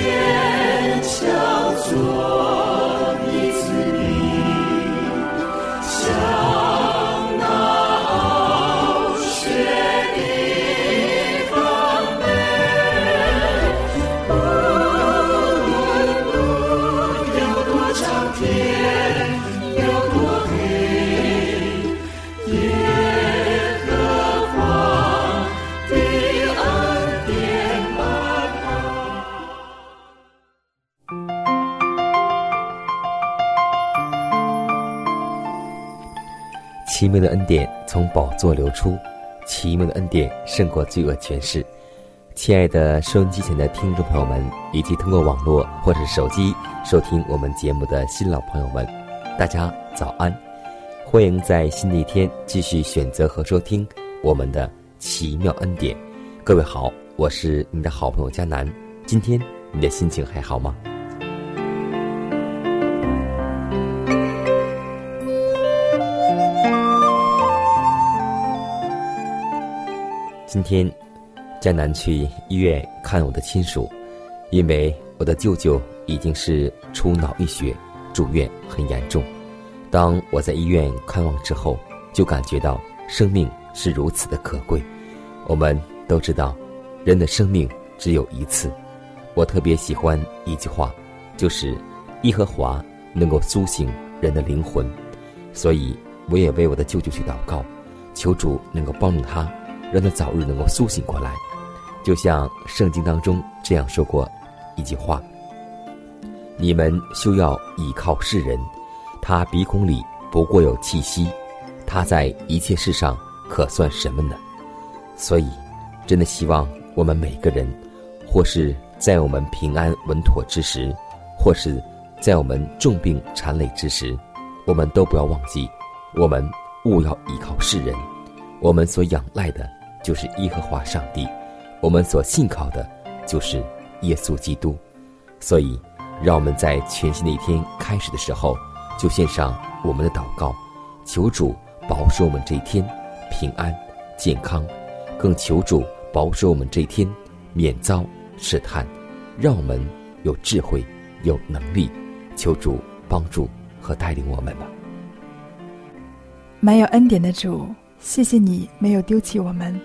cielo. 奇妙的恩典从宝座流出，奇妙的恩典胜过罪恶权势。亲爱的收音机前的听众朋友们，以及通过网络或者手机收听我们节目的新老朋友们，大家早安！欢迎在新的一天继续选择和收听我们的奇妙恩典。各位好，我是你的好朋友佳南。今天你的心情还好吗？今天，江南去医院看我的亲属，因为我的舅舅已经是出脑溢血，住院很严重。当我在医院看望之后，就感觉到生命是如此的可贵。我们都知道，人的生命只有一次。我特别喜欢一句话，就是“耶和华能够苏醒人的灵魂”，所以我也为我的舅舅去祷告，求主能够帮助他。让他早日能够苏醒过来，就像圣经当中这样说过一句话：“你们休要倚靠世人，他鼻孔里不过有气息，他在一切事上可算什么呢？”所以，真的希望我们每个人，或是在我们平安稳妥之时，或是在我们重病缠累之时，我们都不要忘记，我们勿要依靠世人，我们所仰赖的。就是耶和华上帝，我们所信靠的，就是耶稣基督。所以，让我们在全新的一天开始的时候，就献上我们的祷告，求主保守我们这一天平安健康，更求主保守我们这一天免遭试探，让我们有智慧、有能力，求主帮助和带领我们吧。满有恩典的主。谢谢你没有丢弃我们，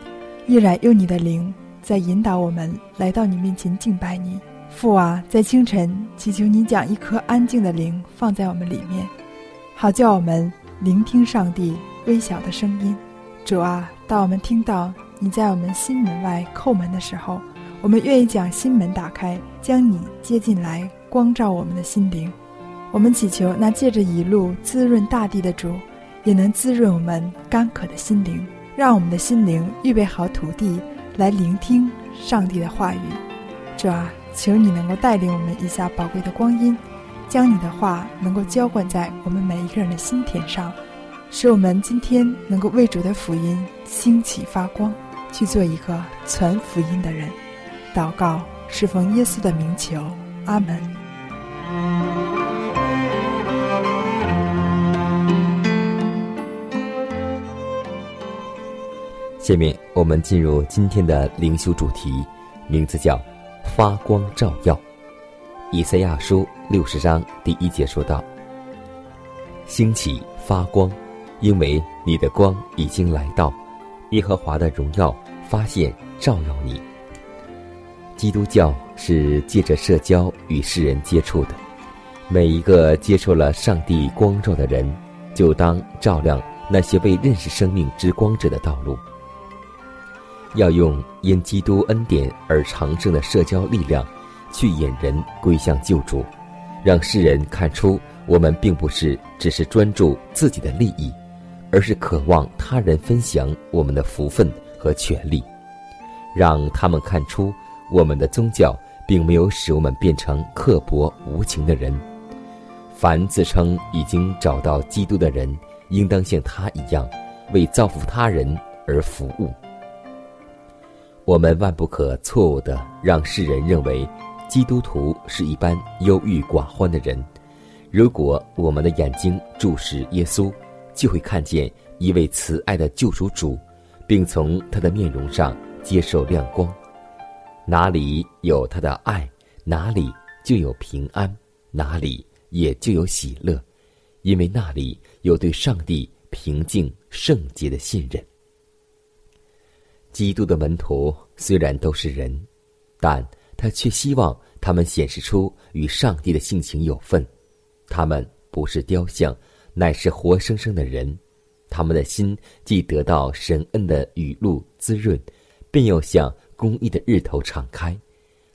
依然用你的灵在引导我们来到你面前敬拜你。父啊，在清晨祈求你将一颗安静的灵放在我们里面，好叫我们聆听上帝微小的声音。主啊，当我们听到你在我们心门外叩门的时候，我们愿意将心门打开，将你接进来，光照我们的心灵。我们祈求那借着一路滋润大地的主。也能滋润我们干渴的心灵，让我们的心灵预备好土地来聆听上帝的话语。主啊，求你能够带领我们一下宝贵的光阴，将你的话能够浇灌在我们每一个人的心田上，使我们今天能够为主的福音兴起发光，去做一个传福音的人。祷告是奉耶稣的名求，阿门。下面我们进入今天的灵修主题，名字叫“发光照耀”。以赛亚书六十章第一节说道：“兴起发光，因为你的光已经来到，耶和华的荣耀发现照耀你。”基督教是借着社交与世人接触的，每一个接受了上帝光照的人，就当照亮那些未认识生命之光者的道路。要用因基督恩典而长盛的社交力量，去引人归向救主，让世人看出我们并不是只是专注自己的利益，而是渴望他人分享我们的福分和权利，让他们看出我们的宗教并没有使我们变成刻薄无情的人。凡自称已经找到基督的人，应当像他一样，为造福他人而服务。我们万不可错误的让世人认为。基督徒是一般忧郁寡欢的人。如果我们的眼睛注视耶稣，就会看见一位慈爱的救赎主，并从他的面容上接受亮光。哪里有他的爱，哪里就有平安，哪里也就有喜乐，因为那里有对上帝平静圣洁的信任。基督的门徒虽然都是人，但。他却希望他们显示出与上帝的性情有份，他们不是雕像，乃是活生生的人。他们的心既得到神恩的雨露滋润，便又向公义的日头敞开，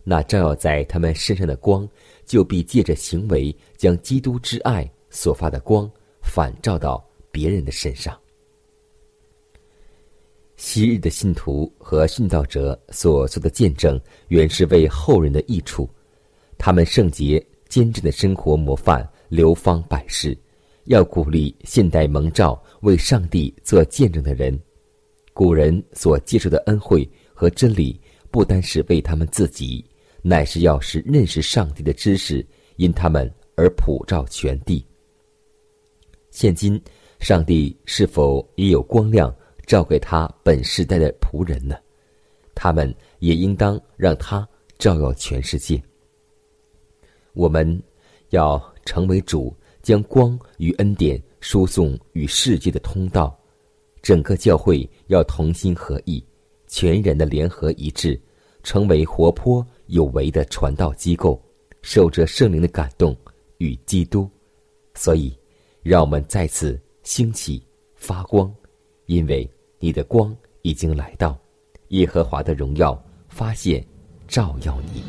那照耀在他们身上的光，就必借着行为将基督之爱所发的光反照到别人的身上。昔日的信徒和殉道者所做的见证，原是为后人的益处。他们圣洁坚贞的生活模范，流芳百世。要鼓励现代蒙召为上帝做见证的人。古人所接受的恩惠和真理，不单是为他们自己，乃是要使认识上帝的知识因他们而普照全地。现今，上帝是否也有光亮？照给他本世代的仆人呢，他们也应当让他照耀全世界。我们要成为主将光与恩典输送与世界的通道，整个教会要同心合意，全人的联合一致，成为活泼有为的传道机构，受着圣灵的感动与基督。所以，让我们再次兴起发光。因为你的光已经来到，耶和华的荣耀发现，照耀你。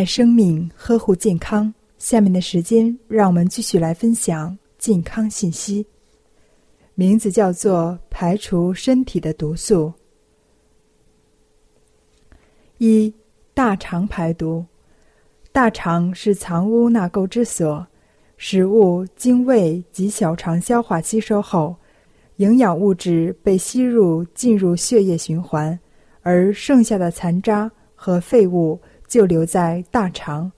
爱生命，呵护健康。下面的时间，让我们继续来分享健康信息。名字叫做“排除身体的毒素”。一、大肠排毒。大肠是藏污纳垢之所，食物经胃及小肠消化吸收后，营养物质被吸入进入血液循环，而剩下的残渣和废物就留在大肠。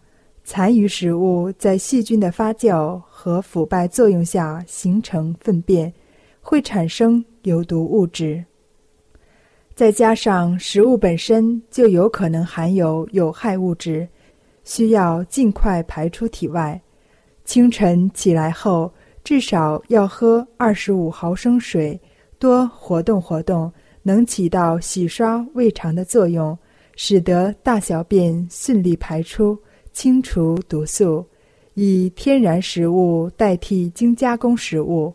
残余食物在细菌的发酵和腐败作用下形成粪便，会产生有毒物质。再加上食物本身就有可能含有有害物质，需要尽快排出体外。清晨起来后，至少要喝二十五毫升水，多活动活动，能起到洗刷胃肠的作用，使得大小便顺利排出。清除毒素，以天然食物代替精加工食物。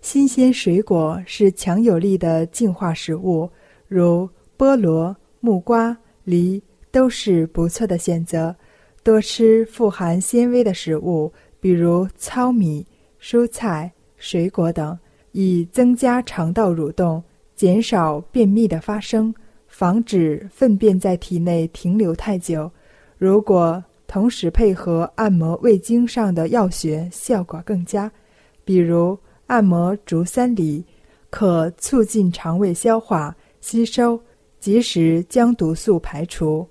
新鲜水果是强有力的净化食物，如菠萝、木瓜、梨都是不错的选择。多吃富含纤维的食物，比如糙米、蔬菜、水果等，以增加肠道蠕动，减少便秘的发生，防止粪便在体内停留太久。如果同时配合按摩胃经上的药穴，效果更佳。比如按摩足三里，可促进肠胃消化吸收，及时将毒素排除。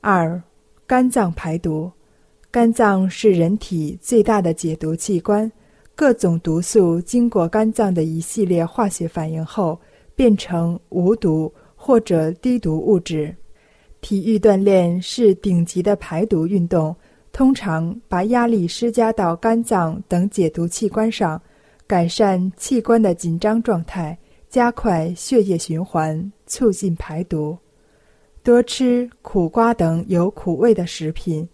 二、肝脏排毒。肝脏是人体最大的解毒器官，各种毒素经过肝脏的一系列化学反应后，变成无毒或者低毒物质。体育锻炼是顶级的排毒运动，通常把压力施加到肝脏等解毒器官上，改善器官的紧张状态，加快血液循环，促进排毒。多吃苦瓜等有苦味的食品，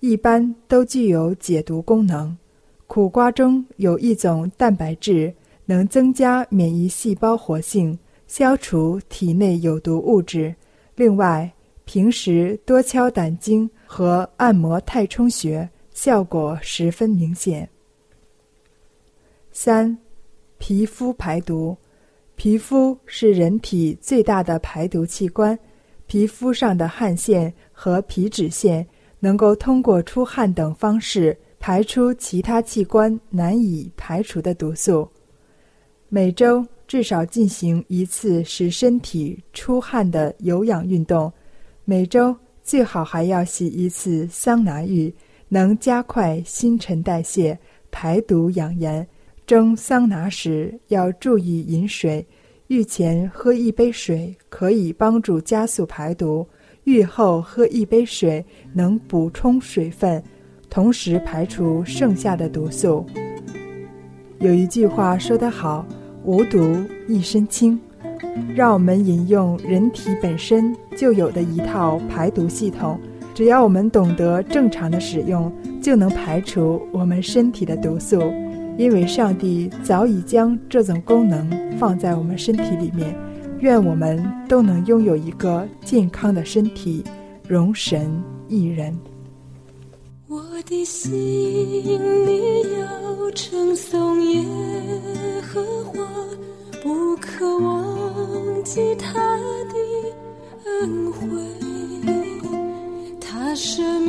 一般都具有解毒功能。苦瓜中有一种蛋白质，能增加免疫细胞活性，消除体内有毒物质。另外，平时多敲胆经和按摩太冲穴，效果十分明显。三、皮肤排毒。皮肤是人体最大的排毒器官，皮肤上的汗腺和皮脂腺能够通过出汗等方式排出其他器官难以排除的毒素。每周至少进行一次使身体出汗的有氧运动。每周最好还要洗一次桑拿浴，能加快新陈代谢、排毒养颜。蒸桑拿时要注意饮水，浴前喝一杯水可以帮助加速排毒，浴后喝一杯水能补充水分，同时排除剩下的毒素。有一句话说得好：“无毒一身轻。”让我们引用人体本身就有的一套排毒系统，只要我们懂得正常的使用，就能排除我们身体的毒素。因为上帝早已将这种功能放在我们身体里面，愿我们都能拥有一个健康的身体，容神一人。我的心里要称颂耶他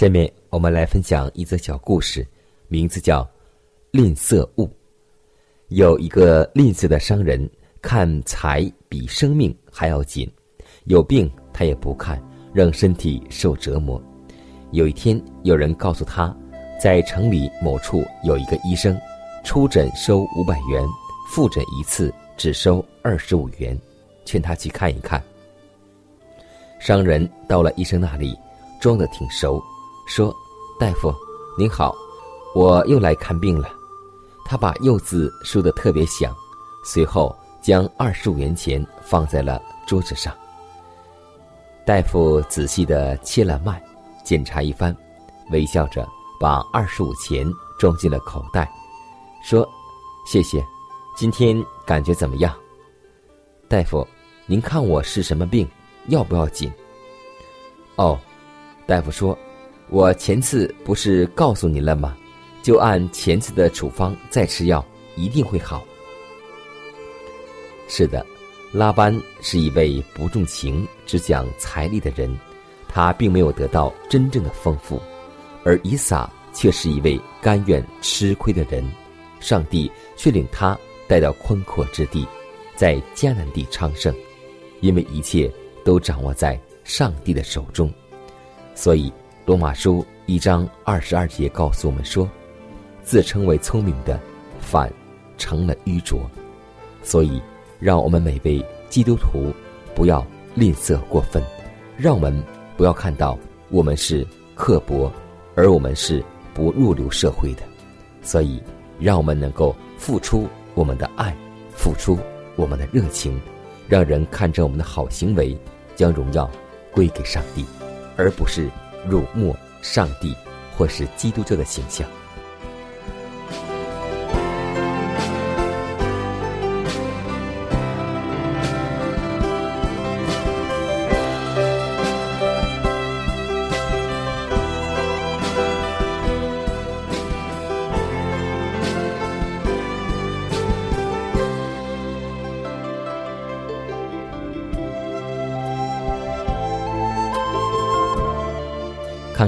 下面我们来分享一则小故事，名字叫《吝啬物》。有一个吝啬的商人，看财比生命还要紧，有病他也不看，让身体受折磨。有一天，有人告诉他，在城里某处有一个医生，出诊收五百元，复诊一次只收二十五元，劝他去看一看。商人到了医生那里，装得挺熟。说：“大夫，您好，我又来看病了。”他把“又”字说的特别响，随后将二十五元钱放在了桌子上。大夫仔细的切了脉，检查一番，微笑着把二十五钱装进了口袋，说：“谢谢，今天感觉怎么样？”大夫，您看我是什么病？要不要紧？哦，大夫说。我前次不是告诉你了吗？就按前次的处方再吃药，一定会好。是的，拉班是一位不重情、只讲财力的人，他并没有得到真正的丰富，而以撒却是一位甘愿吃亏的人，上帝却领他带到宽阔之地，在迦南地昌盛，因为一切都掌握在上帝的手中，所以。罗马书一章二十二节告诉我们说：“自称为聪明的，反成了愚拙。”所以，让我们每位基督徒不要吝啬过分，让我们不要看到我们是刻薄，而我们是不入流社会的。所以，让我们能够付出我们的爱，付出我们的热情，让人看着我们的好行为，将荣耀归给上帝，而不是。辱没上帝，或是基督教的形象。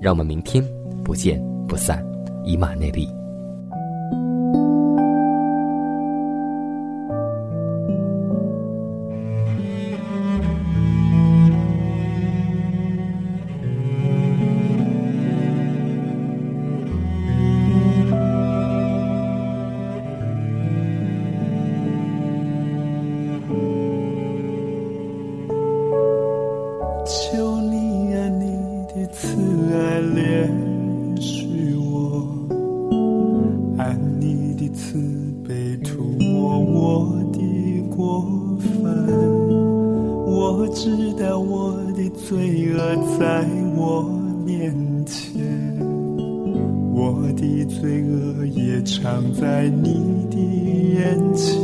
让我们明天不见不散，以马内利。我知道我的罪恶在我面前。我的罪恶也藏在你的眼前。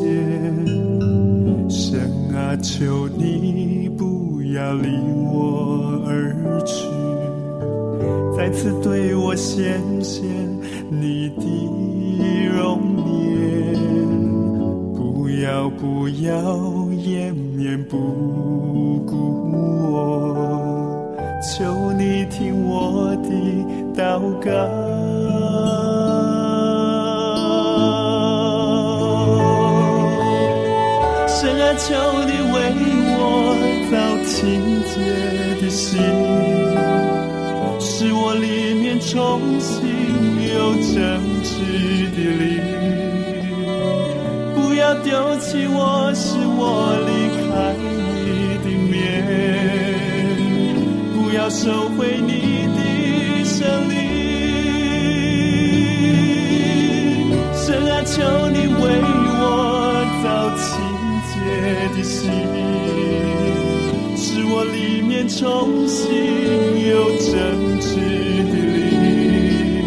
神啊求你不要离我而去。再次对我显现你的容颜不要不要掩面不顾我，求你听我的祷告。神啊，求你为我造清洁的心，使我里面重新有正直的灵。丢弃我，使我离开你的面。不要收回你的胜利。神啊，求你为我造清洁。的心，使我里面重新有真挚的灵。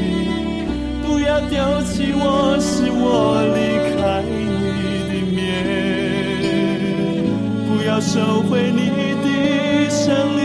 不要丢弃我，使我离要收回你的生命。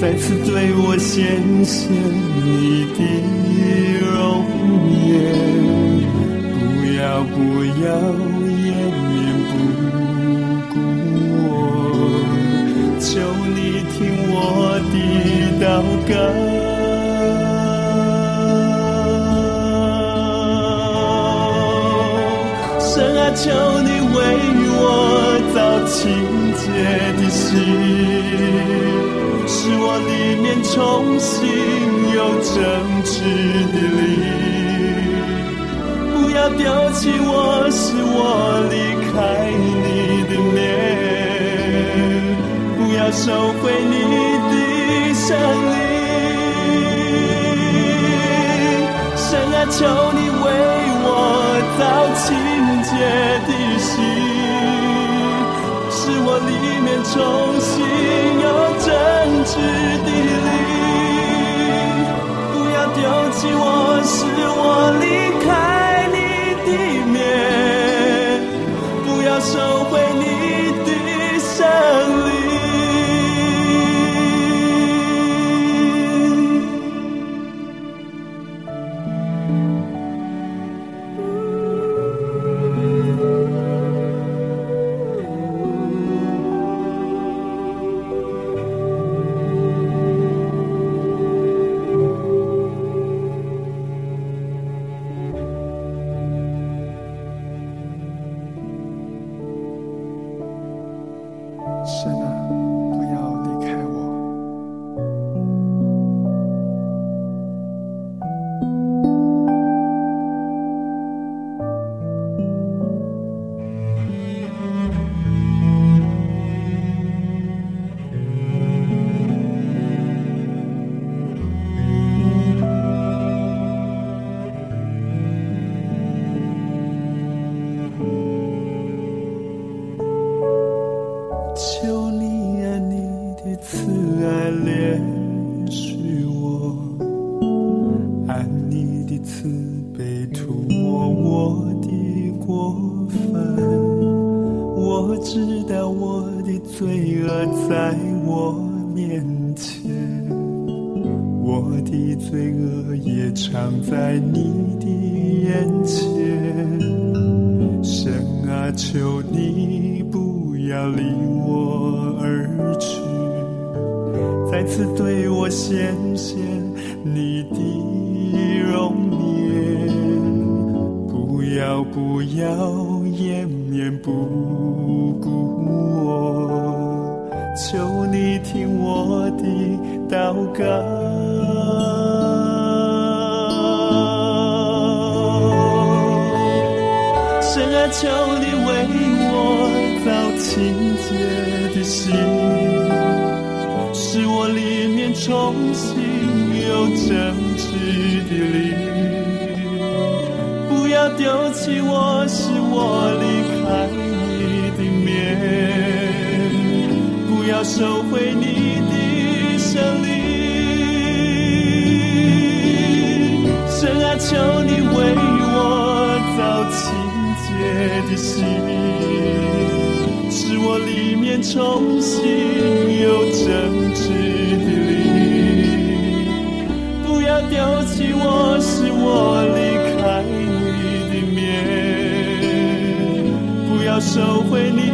再次对我显现你的容颜，不要不要掩面不顾我，求你听我的祷告。神啊求你为我造清洁的心，我里面重新有真挚的灵。不要丢弃我，使我离开你的面。不要收回你的胜利。神啊，求你为我造清。洁的心，使我里面重新有真挚的灵。不要丢弃我，使我离再次对我显现你的容颜。不要，不要，掩面不顾我，求你听我的祷告。神啊，求你为我造清洁的心，使我里面重新有正直的灵。不要丢弃我，使我离开你的面，不要收回你的圣灵。神啊，求你为我造清洁的心，使我里面重新有真挚的灵。不要丢弃我，是我离开你的面，不要收回你